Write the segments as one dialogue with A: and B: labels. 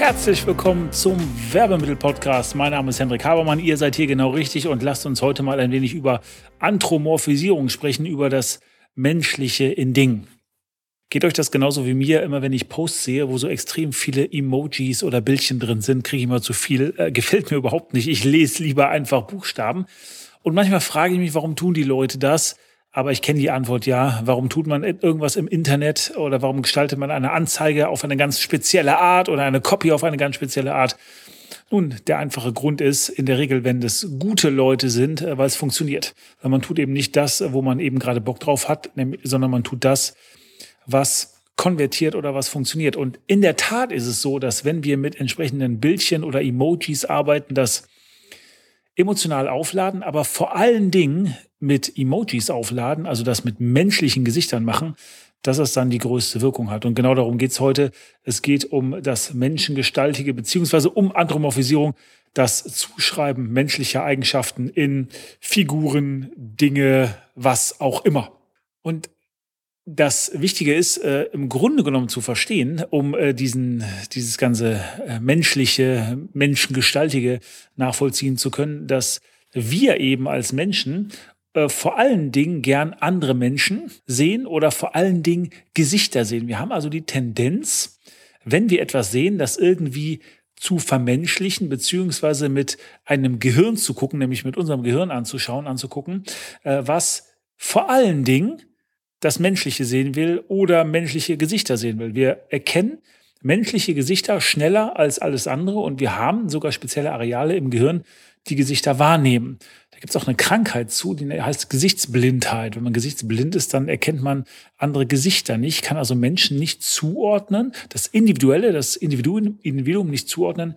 A: Herzlich willkommen zum Werbemittel-Podcast. Mein Name ist Hendrik Habermann. Ihr seid hier genau richtig und lasst uns heute mal ein wenig über Anthropomorphisierung sprechen, über das Menschliche in Dingen. Geht euch das genauso wie mir? Immer wenn ich Posts sehe, wo so extrem viele Emojis oder Bildchen drin sind, kriege ich immer zu viel. Äh, gefällt mir überhaupt nicht. Ich lese lieber einfach Buchstaben. Und manchmal frage ich mich, warum tun die Leute das? Aber ich kenne die Antwort ja. Warum tut man irgendwas im Internet oder warum gestaltet man eine Anzeige auf eine ganz spezielle Art oder eine Copy auf eine ganz spezielle Art? Nun, der einfache Grund ist in der Regel, wenn das gute Leute sind, äh, weil es funktioniert. Man tut eben nicht das, wo man eben gerade Bock drauf hat, sondern man tut das, was konvertiert oder was funktioniert. Und in der Tat ist es so, dass wenn wir mit entsprechenden Bildchen oder Emojis arbeiten, das emotional aufladen, aber vor allen Dingen mit Emojis aufladen, also das mit menschlichen Gesichtern machen, dass es dann die größte Wirkung hat. Und genau darum geht's heute. Es geht um das Menschengestaltige beziehungsweise um Anthropomorphisierung, das Zuschreiben menschlicher Eigenschaften in Figuren, Dinge, was auch immer. Und das Wichtige ist, äh, im Grunde genommen zu verstehen, um äh, diesen, dieses ganze äh, menschliche, menschengestaltige nachvollziehen zu können, dass wir eben als Menschen äh, vor allen Dingen gern andere Menschen sehen oder vor allen Dingen Gesichter sehen. Wir haben also die Tendenz, wenn wir etwas sehen, das irgendwie zu vermenschlichen, beziehungsweise mit einem Gehirn zu gucken, nämlich mit unserem Gehirn anzuschauen, anzugucken, äh, was vor allen Dingen das Menschliche sehen will oder menschliche Gesichter sehen will. Wir erkennen menschliche Gesichter schneller als alles andere und wir haben sogar spezielle Areale im Gehirn, die Gesichter wahrnehmen. Gibt es auch eine Krankheit zu, die heißt Gesichtsblindheit. Wenn man gesichtsblind ist, dann erkennt man andere Gesichter nicht, kann also Menschen nicht zuordnen, das Individuelle, das Individuum, Individuum nicht zuordnen,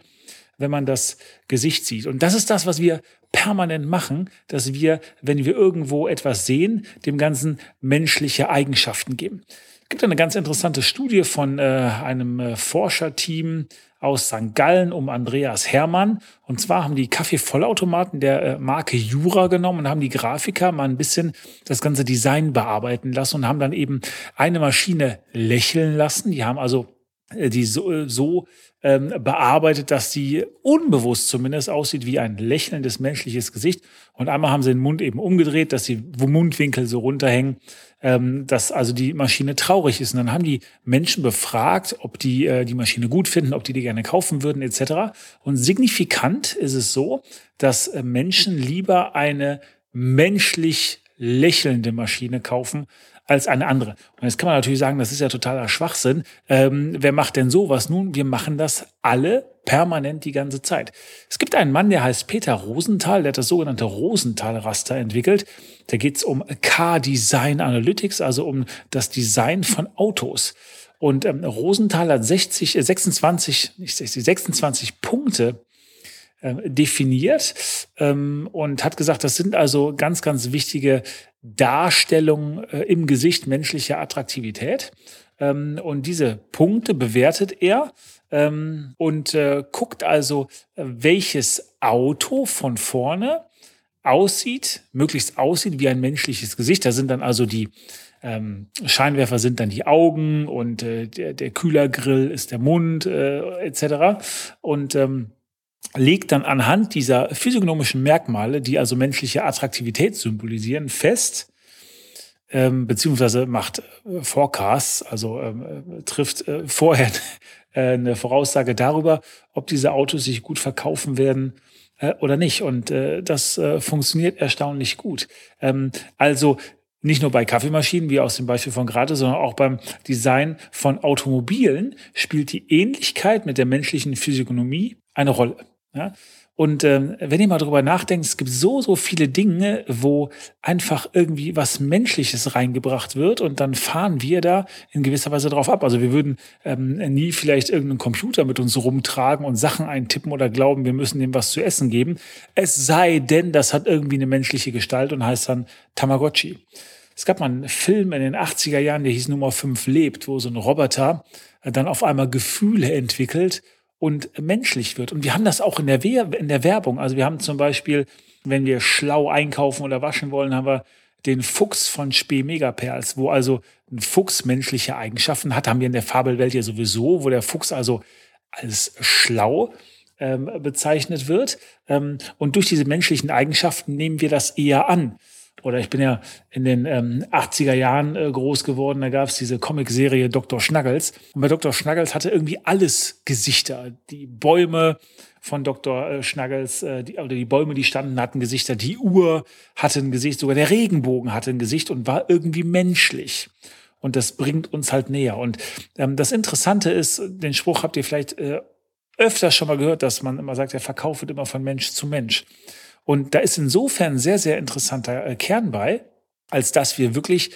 A: wenn man das Gesicht sieht. Und das ist das, was wir permanent machen, dass wir, wenn wir irgendwo etwas sehen, dem Ganzen menschliche Eigenschaften geben. Es gibt eine ganz interessante Studie von äh, einem äh, Forscherteam aus St. Gallen um Andreas Hermann. Und zwar haben die Kaffeevollautomaten der äh, Marke Jura genommen und haben die Grafiker mal ein bisschen das ganze Design bearbeiten lassen und haben dann eben eine Maschine lächeln lassen. Die haben also äh, die so, äh, so ähm, bearbeitet, dass sie unbewusst zumindest aussieht wie ein lächelndes menschliches Gesicht. Und einmal haben sie den Mund eben umgedreht, dass die Mundwinkel so runterhängen, ähm, dass also die Maschine traurig ist. Und dann haben die Menschen befragt, ob die äh, die Maschine gut finden, ob die die gerne kaufen würden, etc. Und signifikant ist es so, dass äh, Menschen lieber eine menschlich lächelnde Maschine kaufen als eine andere. Und jetzt kann man natürlich sagen, das ist ja totaler Schwachsinn. Ähm, wer macht denn sowas? Nun, wir machen das alle permanent die ganze Zeit. Es gibt einen Mann, der heißt Peter Rosenthal, der hat das sogenannte Rosenthal-Raster entwickelt. Da geht es um Car-Design Analytics, also um das Design von Autos. Und ähm, Rosenthal hat 60, äh, 26, nicht 60, 26 Punkte äh, definiert ähm, und hat gesagt, das sind also ganz, ganz wichtige Darstellungen äh, im Gesicht menschlicher Attraktivität. Ähm, und diese Punkte bewertet er ähm, und äh, guckt also, welches Auto von vorne aussieht, möglichst aussieht wie ein menschliches Gesicht. Da sind dann also die ähm, Scheinwerfer sind dann die Augen und äh, der, der Kühlergrill ist der Mund äh, etc. Und ähm, legt dann anhand dieser physiognomischen Merkmale, die also menschliche Attraktivität symbolisieren, fest, ähm, beziehungsweise macht äh, Forecasts, also ähm, äh, trifft äh, vorher äh, eine Voraussage darüber, ob diese Autos sich gut verkaufen werden äh, oder nicht. Und äh, das äh, funktioniert erstaunlich gut. Ähm, also nicht nur bei Kaffeemaschinen, wie aus dem Beispiel von gerade, sondern auch beim Design von Automobilen spielt die Ähnlichkeit mit der menschlichen Physiognomie eine Rolle. Ja? Und ähm, wenn ihr mal drüber nachdenkt, es gibt so, so viele Dinge, wo einfach irgendwie was Menschliches reingebracht wird und dann fahren wir da in gewisser Weise drauf ab. Also wir würden ähm, nie vielleicht irgendeinen Computer mit uns rumtragen und Sachen eintippen oder glauben, wir müssen dem was zu essen geben. Es sei denn, das hat irgendwie eine menschliche Gestalt und heißt dann Tamagotchi. Es gab mal einen Film in den 80er Jahren, der hieß Nummer 5 lebt, wo so ein Roboter dann auf einmal Gefühle entwickelt und menschlich wird. Und wir haben das auch in der, Wer in der Werbung. Also wir haben zum Beispiel, wenn wir schlau einkaufen oder waschen wollen, haben wir den Fuchs von Spee Megaperls, wo also ein Fuchs menschliche Eigenschaften hat, haben wir in der Fabelwelt ja sowieso, wo der Fuchs also als schlau ähm, bezeichnet wird. Ähm, und durch diese menschlichen Eigenschaften nehmen wir das eher an oder ich bin ja in den ähm, 80er Jahren äh, groß geworden, da gab es diese Comicserie Dr. Schnuggles. Und bei Dr. Schnuggles hatte irgendwie alles Gesichter. Die Bäume von Dr. Äh, Schnuggles, äh, die, oder die Bäume, die standen, hatten Gesichter. Die Uhr hatte ein Gesicht, sogar der Regenbogen hatte ein Gesicht und war irgendwie menschlich. Und das bringt uns halt näher. Und ähm, das Interessante ist, den Spruch habt ihr vielleicht äh, öfter schon mal gehört, dass man immer sagt, der Verkauf wird immer von Mensch zu Mensch. Und da ist insofern sehr, sehr interessanter äh, Kern bei, als dass wir wirklich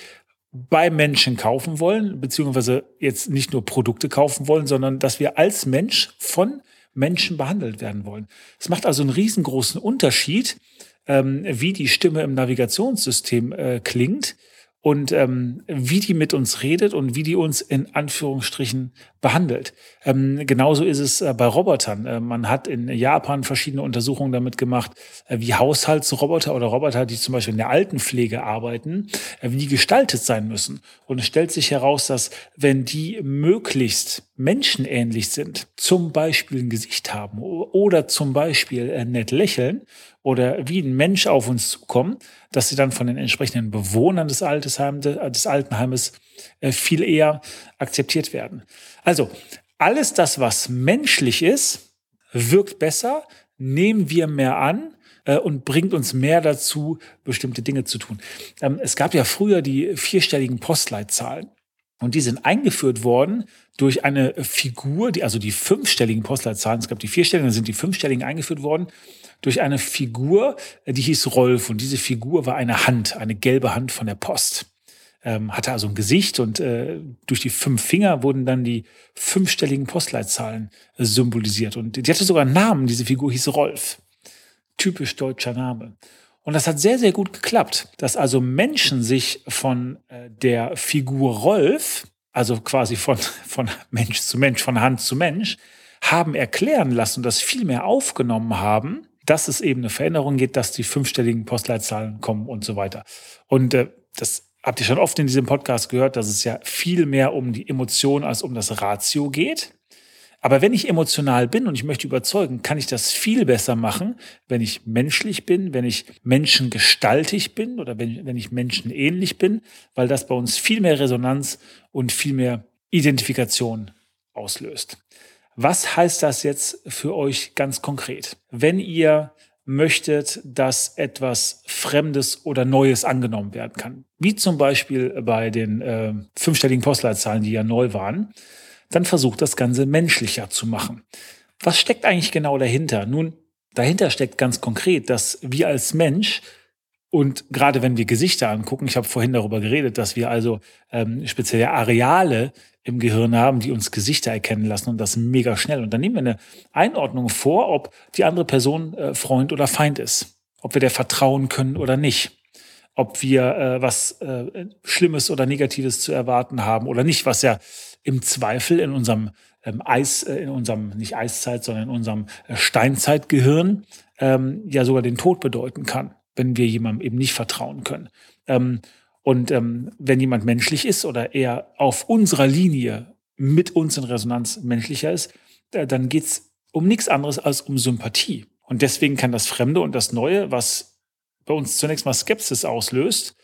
A: bei Menschen kaufen wollen, beziehungsweise jetzt nicht nur Produkte kaufen wollen, sondern dass wir als Mensch von Menschen behandelt werden wollen. Es macht also einen riesengroßen Unterschied, ähm, wie die Stimme im Navigationssystem äh, klingt und ähm, wie die mit uns redet und wie die uns in Anführungsstrichen behandelt. Ähm, genauso ist es äh, bei Robotern. Äh, man hat in Japan verschiedene Untersuchungen damit gemacht, äh, wie Haushaltsroboter oder Roboter, die zum Beispiel in der Altenpflege arbeiten, äh, wie die gestaltet sein müssen. Und es stellt sich heraus, dass wenn die möglichst menschenähnlich sind, zum Beispiel ein Gesicht haben oder zum Beispiel äh, nett lächeln oder wie ein Mensch auf uns zukommen, dass sie dann von den entsprechenden Bewohnern des, des Altenheimes äh, viel eher akzeptiert werden. Also alles das, was menschlich ist, wirkt besser, nehmen wir mehr an äh, und bringt uns mehr dazu, bestimmte Dinge zu tun. Ähm, es gab ja früher die vierstelligen Postleitzahlen. Und die sind eingeführt worden durch eine Figur, die, also die fünfstelligen Postleitzahlen, es gab die vierstelligen, dann sind die fünfstelligen eingeführt worden, durch eine Figur, äh, die hieß Rolf. Und diese Figur war eine Hand, eine gelbe Hand von der Post. Ähm, hatte also ein Gesicht und äh, durch die fünf Finger wurden dann die fünfstelligen Postleitzahlen äh, symbolisiert. Und die hatte sogar einen Namen, diese Figur hieß Rolf. Typisch deutscher Name. Und das hat sehr, sehr gut geklappt, dass also Menschen sich von äh, der Figur Rolf, also quasi von, von Mensch zu Mensch, von Hand zu Mensch, haben erklären lassen und das viel mehr aufgenommen haben, dass es eben eine Veränderung geht, dass die fünfstelligen Postleitzahlen kommen und so weiter. Und äh, das habt ihr schon oft in diesem Podcast gehört, dass es ja viel mehr um die Emotion als um das Ratio geht. Aber wenn ich emotional bin und ich möchte überzeugen, kann ich das viel besser machen, wenn ich menschlich bin, wenn ich menschengestaltig bin oder wenn, wenn ich menschenähnlich bin, weil das bei uns viel mehr Resonanz und viel mehr Identifikation auslöst. Was heißt das jetzt für euch ganz konkret? Wenn ihr möchtet, dass etwas Fremdes oder Neues angenommen werden kann, wie zum Beispiel bei den äh, fünfstelligen Postleitzahlen, die ja neu waren, dann versucht das Ganze menschlicher zu machen. Was steckt eigentlich genau dahinter? Nun, dahinter steckt ganz konkret, dass wir als Mensch und gerade wenn wir Gesichter angucken, ich habe vorhin darüber geredet, dass wir also ähm, spezielle Areale im Gehirn haben, die uns Gesichter erkennen lassen und das mega schnell. Und dann nehmen wir eine Einordnung vor, ob die andere Person äh, Freund oder Feind ist, ob wir der vertrauen können oder nicht ob wir äh, was äh, Schlimmes oder Negatives zu erwarten haben oder nicht, was ja im Zweifel in unserem ähm, Eis, äh, in unserem, nicht Eiszeit, sondern in unserem äh, Steinzeitgehirn ähm, ja sogar den Tod bedeuten kann, wenn wir jemandem eben nicht vertrauen können. Ähm, und ähm, wenn jemand menschlich ist oder eher auf unserer Linie mit uns in Resonanz menschlicher ist, äh, dann geht's um nichts anderes als um Sympathie. Und deswegen kann das Fremde und das Neue, was bei uns zunächst mal Skepsis auslöst,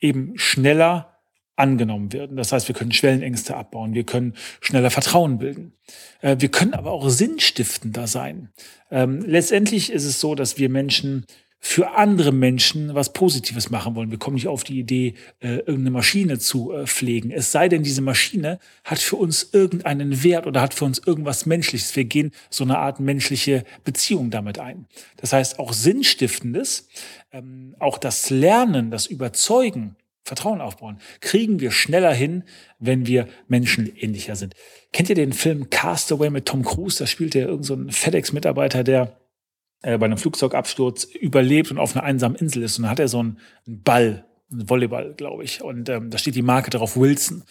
A: eben schneller angenommen werden. Das heißt, wir können Schwellenängste abbauen, wir können schneller Vertrauen bilden. Äh, wir können aber auch sinnstiftender sein. Ähm, letztendlich ist es so, dass wir Menschen für andere Menschen was Positives machen wollen. Wir kommen nicht auf die Idee, äh, irgendeine Maschine zu äh, pflegen. Es sei denn, diese Maschine hat für uns irgendeinen Wert oder hat für uns irgendwas Menschliches. Wir gehen so eine Art menschliche Beziehung damit ein. Das heißt, auch Sinnstiftendes, ähm, auch das Lernen, das Überzeugen, Vertrauen aufbauen, kriegen wir schneller hin, wenn wir menschenähnlicher sind. Kennt ihr den Film Castaway mit Tom Cruise? Da spielt er irgendein so FedEx-Mitarbeiter, der äh, bei einem Flugzeugabsturz überlebt und auf einer einsamen Insel ist. Und dann hat er so einen, Ball, einen Volleyball, glaube ich. Und ähm, da steht die Marke darauf Wilson.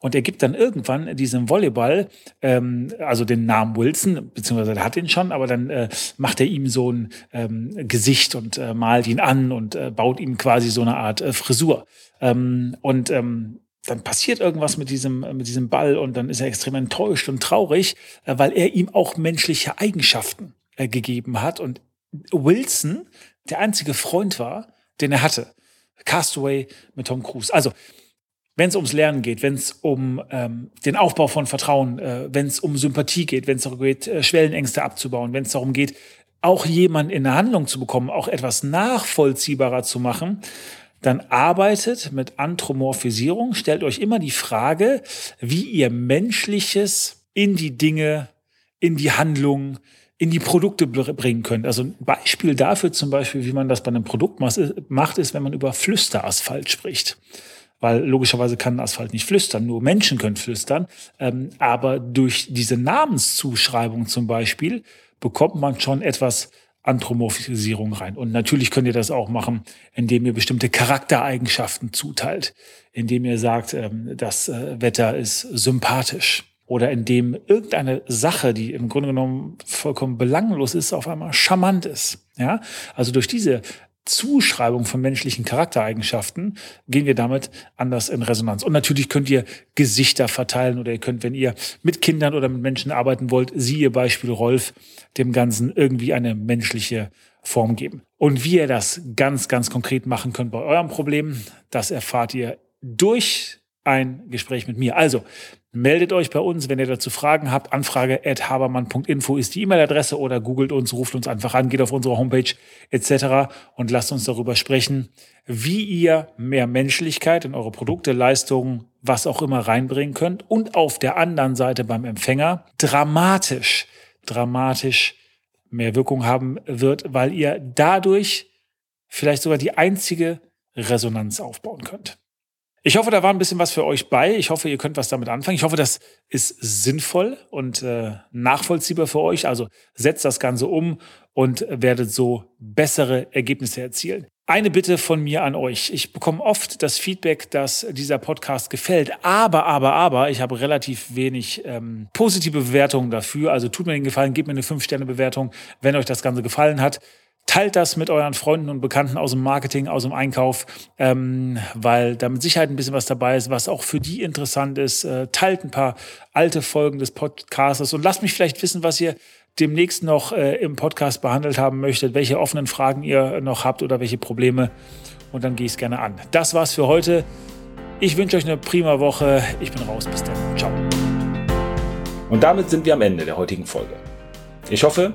A: Und er gibt dann irgendwann diesem Volleyball, ähm, also den Namen Wilson, beziehungsweise er hat ihn schon, aber dann äh, macht er ihm so ein ähm, Gesicht und äh, malt ihn an und äh, baut ihm quasi so eine Art äh, Frisur. Ähm, und ähm, dann passiert irgendwas mit diesem, mit diesem Ball und dann ist er extrem enttäuscht und traurig, äh, weil er ihm auch menschliche Eigenschaften äh, gegeben hat und Wilson der einzige Freund war, den er hatte. Castaway mit Tom Cruise. Also, wenn es ums Lernen geht, wenn es um ähm, den Aufbau von Vertrauen, äh, wenn es um Sympathie geht, wenn es darum geht, äh, Schwellenängste abzubauen, wenn es darum geht, auch jemanden in eine Handlung zu bekommen, auch etwas nachvollziehbarer zu machen, dann arbeitet mit Anthropomorphisierung, stellt euch immer die Frage, wie ihr Menschliches in die Dinge, in die Handlung, in die Produkte bringen könnt. Also ein Beispiel dafür zum Beispiel, wie man das bei einem Produkt macht, ist, wenn man über Flüsterasphalt spricht. Weil logischerweise kann Asphalt nicht flüstern, nur Menschen können flüstern. Ähm, aber durch diese Namenszuschreibung zum Beispiel bekommt man schon etwas Anthropomorphisierung rein. Und natürlich könnt ihr das auch machen, indem ihr bestimmte Charaktereigenschaften zuteilt, indem ihr sagt, ähm, das äh, Wetter ist sympathisch oder indem irgendeine Sache, die im Grunde genommen vollkommen belanglos ist, auf einmal charmant ist. Ja, also durch diese Zuschreibung von menschlichen Charaktereigenschaften gehen wir damit anders in Resonanz. Und natürlich könnt ihr Gesichter verteilen oder ihr könnt, wenn ihr mit Kindern oder mit Menschen arbeiten wollt, siehe Beispiel Rolf, dem Ganzen irgendwie eine menschliche Form geben. Und wie ihr das ganz, ganz konkret machen könnt bei eurem Problem, das erfahrt ihr durch ein Gespräch mit mir. Also meldet euch bei uns, wenn ihr dazu Fragen habt. Anfrage at habermann.info ist die E-Mail-Adresse oder googelt uns, ruft uns einfach an, geht auf unsere Homepage etc. und lasst uns darüber sprechen, wie ihr mehr Menschlichkeit in eure Produkte, Leistungen, was auch immer reinbringen könnt und auf der anderen Seite beim Empfänger dramatisch, dramatisch mehr Wirkung haben wird, weil ihr dadurch vielleicht sogar die einzige Resonanz aufbauen könnt. Ich hoffe, da war ein bisschen was für euch bei. Ich hoffe, ihr könnt was damit anfangen. Ich hoffe, das ist sinnvoll und äh, nachvollziehbar für euch. Also setzt das Ganze um und werdet so bessere Ergebnisse erzielen. Eine Bitte von mir an euch. Ich bekomme oft das Feedback, dass dieser Podcast gefällt, aber, aber, aber, ich habe relativ wenig ähm, positive Bewertungen dafür. Also tut mir den Gefallen, gebt mir eine 5-Sterne-Bewertung, wenn euch das Ganze gefallen hat. Teilt das mit euren Freunden und Bekannten aus dem Marketing, aus dem Einkauf, ähm, weil da mit Sicherheit ein bisschen was dabei ist, was auch für die interessant ist. Äh, teilt ein paar alte Folgen des Podcasts und lasst mich vielleicht wissen, was ihr demnächst noch äh, im Podcast behandelt haben möchtet, welche offenen Fragen ihr noch habt oder welche Probleme. Und dann gehe ich es gerne an. Das war's für heute. Ich wünsche euch eine prima Woche. Ich bin raus. Bis dann. Ciao.
B: Und damit sind wir am Ende der heutigen Folge. Ich hoffe,